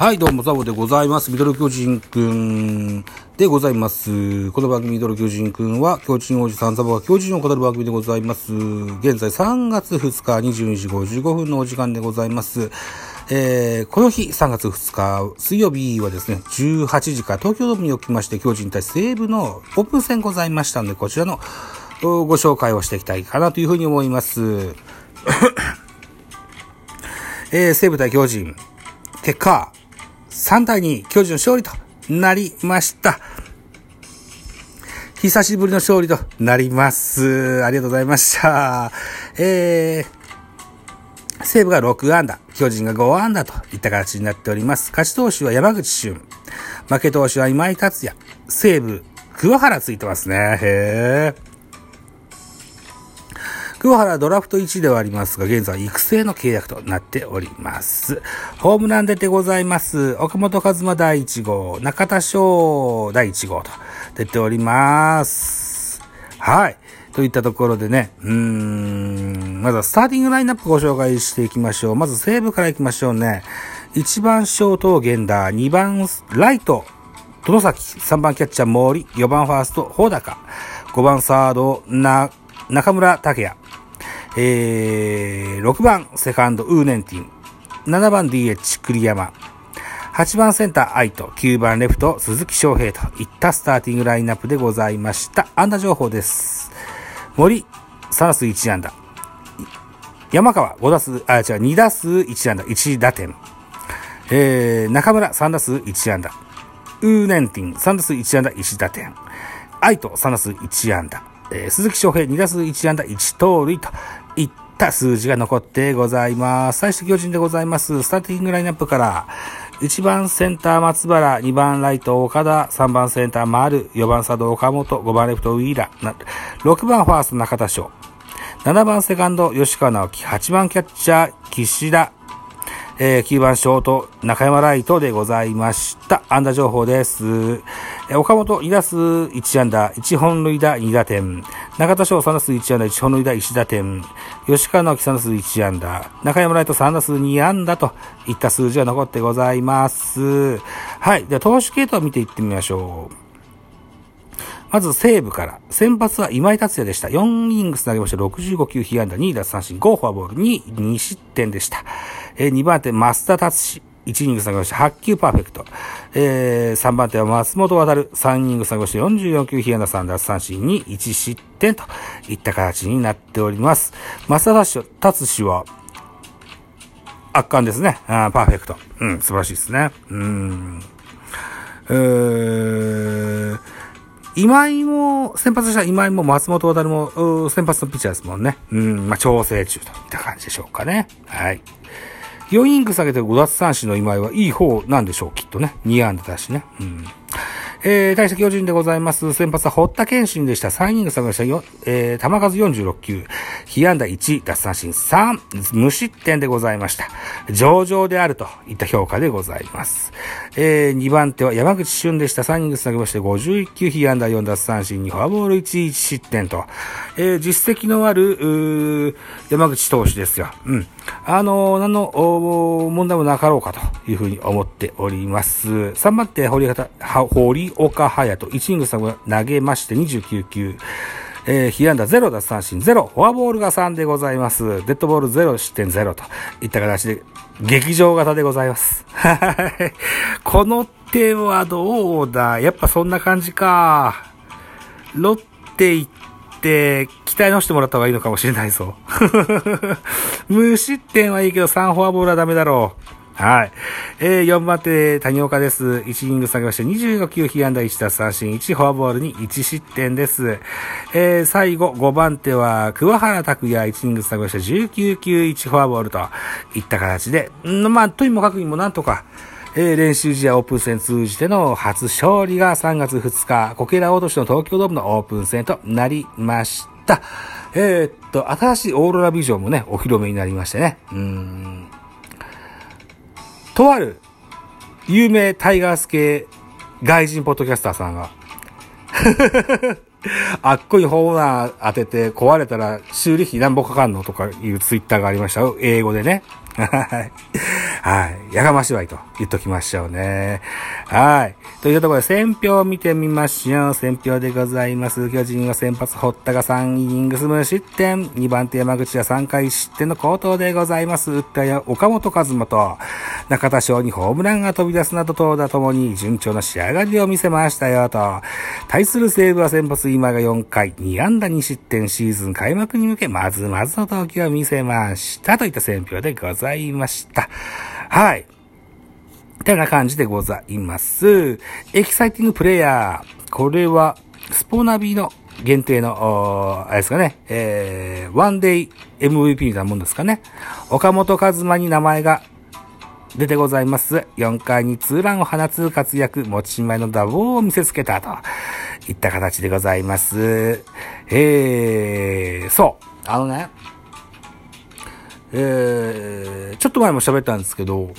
はい、どうも、ザボでございます。ミドル巨人くんでございます。この番組、ミドル巨人くんは、巨人王子さんザボが巨人を語る番組でございます。現在3月2日22時55分のお時間でございます。えー、この日、3月2日、水曜日はですね、18時から東京ドームにおきまして、巨人対西武のオープン戦ございましたので、こちらのご紹介をしていきたいかなというふうに思います。えー、西武対巨人、結果、3対2、巨人の勝利となりました。久しぶりの勝利となります。ありがとうございました。えー、西武が6安打、巨人が5安打といった形になっております。勝ち投手は山口俊、負け投手は今井達也、西武、桑原ついてますね。へー。桑原ドラフト1ではありますが、現在育成の契約となっております。ホームラン出てございます。岡本和真第1号、中田翔第1号と出ております。はい。といったところでね、うーん、まずはスターティングラインナップご紹介していきましょう。まず西武から行きましょうね。1番ショート、源田、2番ライト、殿崎、3番キャッチャー、森、4番ファースト、穂高、5番サード、な、中村拓也、えー、6番セカンド、ウーネンティン、7番 DH、栗山、8番センター、愛斗、9番レフト、鈴木翔平といったスターティングラインナップでございました。安打情報です。森、3打数1安打。山川、5打数、あ、違う、2打数1安打、1打点。えー、中村、3打数1安打。ウーネンティン、3打数1安打、1打点。愛斗、3打数1安打。えー鈴木翔平、2打数1安打、1盗塁とった数字が残ってございます。最初巨人でございます。スターティングラインナップから、1番センター松原、2番ライト岡田、3番センター丸、4番サード岡本、5番レフトウィーラー、6番ファースト中田翔、7番セカンド。吉川直樹、8番キャッチャー。岸田、えー9番ショート、中山ライトでございました。安打情報です。えー岡本2打数1安打、1本塁打2打点。中田翔3打数1安打、1本塁打1打点。吉川直樹3打数1安打。中山ライト3打数2安打といった数字が残ってございます。はい。では、投手系統を見ていってみましょう。まず西武から。先発は今井達也でした。4イングス投げました。65球被安打、2奪三振、5フォアボール、2、2失点でした。えー2番手、増田達志。1イニングス投げました。8球パーフェクト。えー3番手は松本渡る。3イニングス投げました。44球被安打、3奪三振、2、1失点といった形になっております。増田達志は、圧巻ですね。あーパーフェクト。うん、素晴らしいですね。うん。えー今井も、先発した今井も松本渡も、先発のピッチャーですもんね。うん、まあ、調整中といった感じでしょうかね。はい。4イング下げて5奪三振の今井はいい方なんでしょう、きっとね。2安打だしね。うん。えー、大した巨人でございます。先発は堀田健信でした。3イニング下げましたよ。えー、球数46球。被安打1、奪三振3、無失点でございました。上々であるといった評価でございます。えー、2番手は山口俊でした。3イニング下げまして51球、被安打4奪三振2、フォアボール1、1失点と。えー、実績のある、うー山口投手ですよ。うん。あの、何の問題もなかろうかというふうに思っております。3番手、堀岡は堀岡隼人、1イニング下げ投げまして29球。えー、被安打0奪三振0、フォアボールが3でございます。デッドボール0、失点0といった形で、劇場型でございます。はい。この手はどうだ？やっぱそんな感じか。ロッテ行って、期待のしてもらった方がいいのかもしれないぞ。無失点はいいけど3フォアボールはダメだろう。はい。えー、4番手、谷岡です。1イニング下げまして、25球、被安打1奪三振1、フォアボールに1失点です。えー、最後、5番手は、桑原拓也、1イニング下げまして、19球、1フォアボールといった形で、んまあ、とにもかくにもなんとか、えー、練習試合オープン戦通じての初勝利が3月2日、こけら落としの東京ドームのオープン戦となりました。えー、っと、新しいオーロラビジョンもね、お披露目になりましてね。うん。とある、有名タイガース系外人ポッドキャスターさんが、あっこにホームラン当てて壊れたら修理費何ぼかかんのとかいうツイッターがありましたよ。英語でね。はい。はい。やがましわいと言っときましょうね。はい。というところで、選票を見てみましょう。選票でございます。巨人は先発、堀田が3イニングス無失点。2番手山口は3回失点の好投でございます。打ったや岡本和真と中田翔にホームランが飛び出すなど投打ともに順調な仕上がりを見せましたよと。対する西武は先発今井が4回、2安打2失点シーズン開幕に向け、まずまずの投球を見せました。といった選評でございました。はい。てな感じでございます。 Exciting player。これは、スポナビの限定の、あれですかね、えー、 one day MVP みたいなもんですかね。岡本和真に名前が出てございます。4回にツーランを放つ活躍、持ち前のダボを見せつけたといった形でございます。えー、そう。あのね、えー、ちょっと前も喋ったんですけど、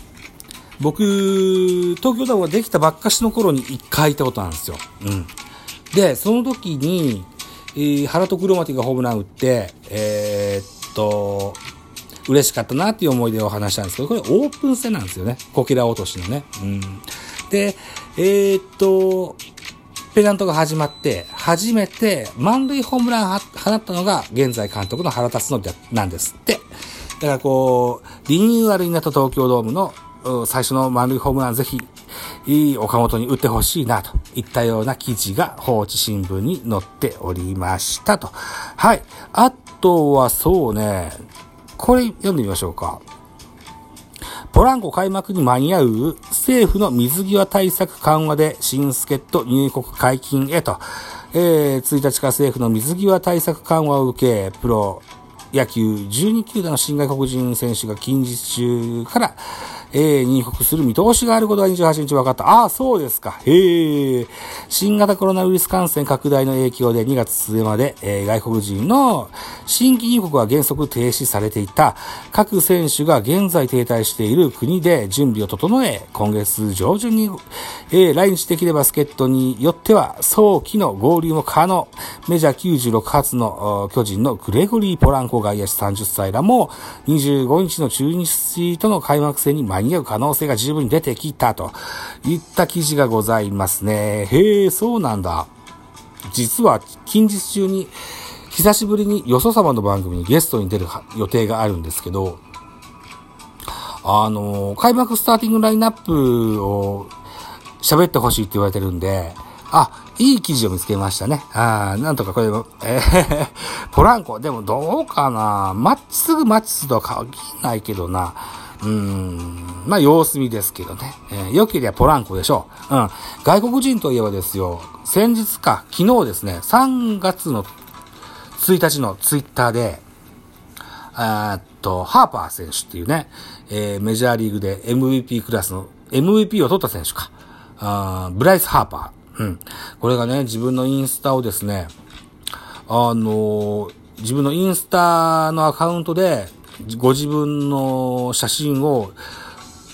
僕、東京ドームができたばっかしの頃に一回行ったことなんですよ。うん。で、その時に、えー、原とクロマティがホームラン打って、えー、っと、嬉しかったなっていう思い出を話したんですけど、これオープン戦なんですよね。こけら落としのね。うん。で、えー、っと、ペナントが始まって、初めて満塁ホームラン放ったのが現在監督の原辰徳なんですって。だからこう、リニューアルになった東京ドームの最初の満塁ホームランぜひ、いい岡本に打ってほしいなといったような記事が放置新聞に載っておりましたと。はい。あとはそうね、これ読んでみましょうか。ポランコ開幕に間に合う政府の水際対策緩和で新助っ人入国解禁へと、えー、1日から政府の水際対策緩和を受け、プロ野球12球団の新外国人選手が近日中から、えー、入国する見通しがあることが28日分かった。ああ、そうですか。へえ。新型コロナウイルス感染拡大の影響で2月末まで、えー、外国人の新規入国は原則停止されていた各選手が現在停滞している国で準備を整え、今月上旬に、えー、来日できれば助っ人によっては早期の合流も可能。メジャー96発の巨人のグレゴリー・ポランコ外野手30歳らも25日の中日との開幕戦に参間に合う可能性が十分に出てきたといった記事がございますね。へえ、そうなんだ。実は近日中に久しぶりによそ様の番組にゲストに出る予定があるんですけど、あの、開幕スターティングラインナップを喋ってほしいって言われてるんで、あ、いい記事を見つけましたね。あなんとかこれ、えー、ポランコ、でもどうかなマッチすぐマッチするとは限らないけどな。うーん、まあ様子見ですけどね。えー、良ければポランコでしょう。うん。外国人といえばですよ、先日か、昨日ですね、3月の1日のツイッターで、えっと、ハーパー選手っていうね、えー、メジャーリーグで MVP クラスの MVP を取った選手か。あブライス・ハーパー。うん。これがね、自分のインスタをですね、あのー、自分のインスタのアカウントで、ご自分の写真を、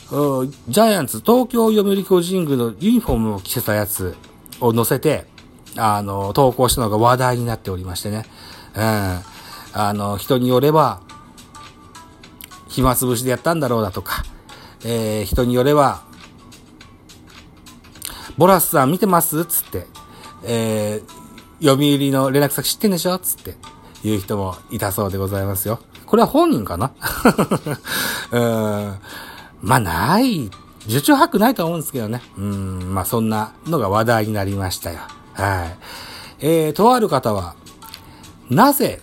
ジャイアンツ、東京読売巨人軍のユニフォームを着せたやつを載せて、あの、投稿したのが話題になっておりましてね。うん。あの、人によれば、暇つぶしでやったんだろうだとか、えー、人によれば、ボラスさん見てますつって、えー、読売の連絡先知ってんでしょつって、言う人もいたそうでございますよ。これは本人かな？うん。まあ、ない。受注白ないと思うんですけどね。うん。まあ、そんなのが話題になりましたよ。はい。えー、とある方は、なぜ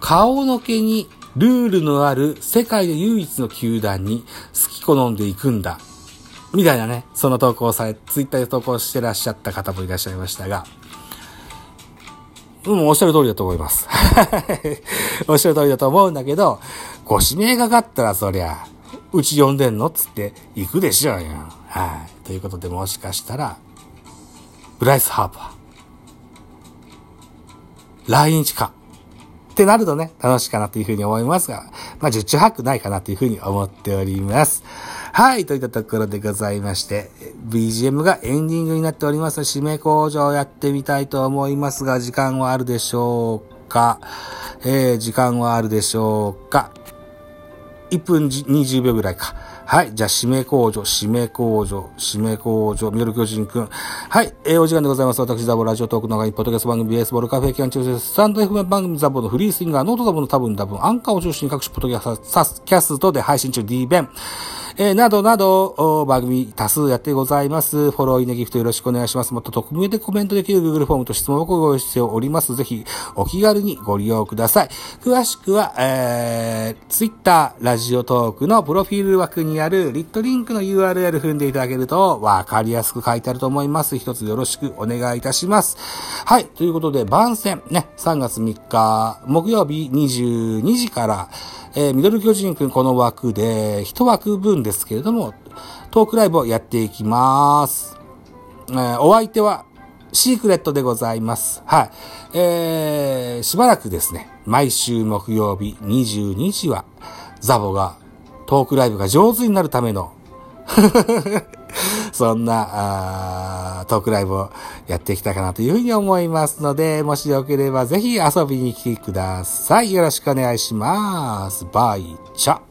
顔の毛にルールのある世界で唯一の球団に好き好んでいくんだ？みたいなね、その投稿され、ツイッターで投稿してらっしゃった方もいらっしゃいましたが、うん、おっしゃる通りだと思います。おっしゃる通りだと思うんだけど、ご指名がかったらそりゃ、うち呼んでんのつって行くでしょうよ。はい。ということでもしかしたら、ブライス・ハーパー。来日か。ってなるとね、楽しいかなというふうに思いますが、まあ、十中八九ないかなというふうに思っております。はい、といったところでございまして、BGM がエンディングになっております。締め工場をやってみたいと思いますが、時間はあるでしょうか？えー、時間はあるでしょうか ?1 分20秒ぐらいか。はい。じゃあ、指名工場、指名工場、指名工場、ミドル巨人くん。はい。えー、お時間でございます。私、ザボラジオトークの外、ポッドキャスト番組、ベースボールカフェキャン中です。スタンド FM 番組ザボのフリースインガー、ノートザボの多分多分、アンカーを中心に各種ポッドキャストで配信中 D 弁。えー、などなど、番組多数やってございます。フォロー、イネギフトよろしくお願いします。もっと匿名でコメントできる Google フォームと質問をご用意しております。ぜひ、お気軽にご利用ください。詳しくは、えー、Twitter、ラジオトークのプロフィール枠にあるリットリンクの URL 踏んでいただけると、わかりやすく書いてあると思います。一つよろしくお願いいたします。はい。ということで、番宣、ね、3月3日、木曜日22時から、えー、ミドル巨人くんこの枠で、一枠分でですけれども、トークライブをやっていきます。えー、お相手は、シークレットでございます。はい。えー、しばらくですね、毎週木曜日22時は、ザボが、トークライブが上手になるための そんな、トークライブをやっていきたいかなというふうに思いますので、もしよければぜひ遊びに来てください。よろしくお願いします。バイチャ。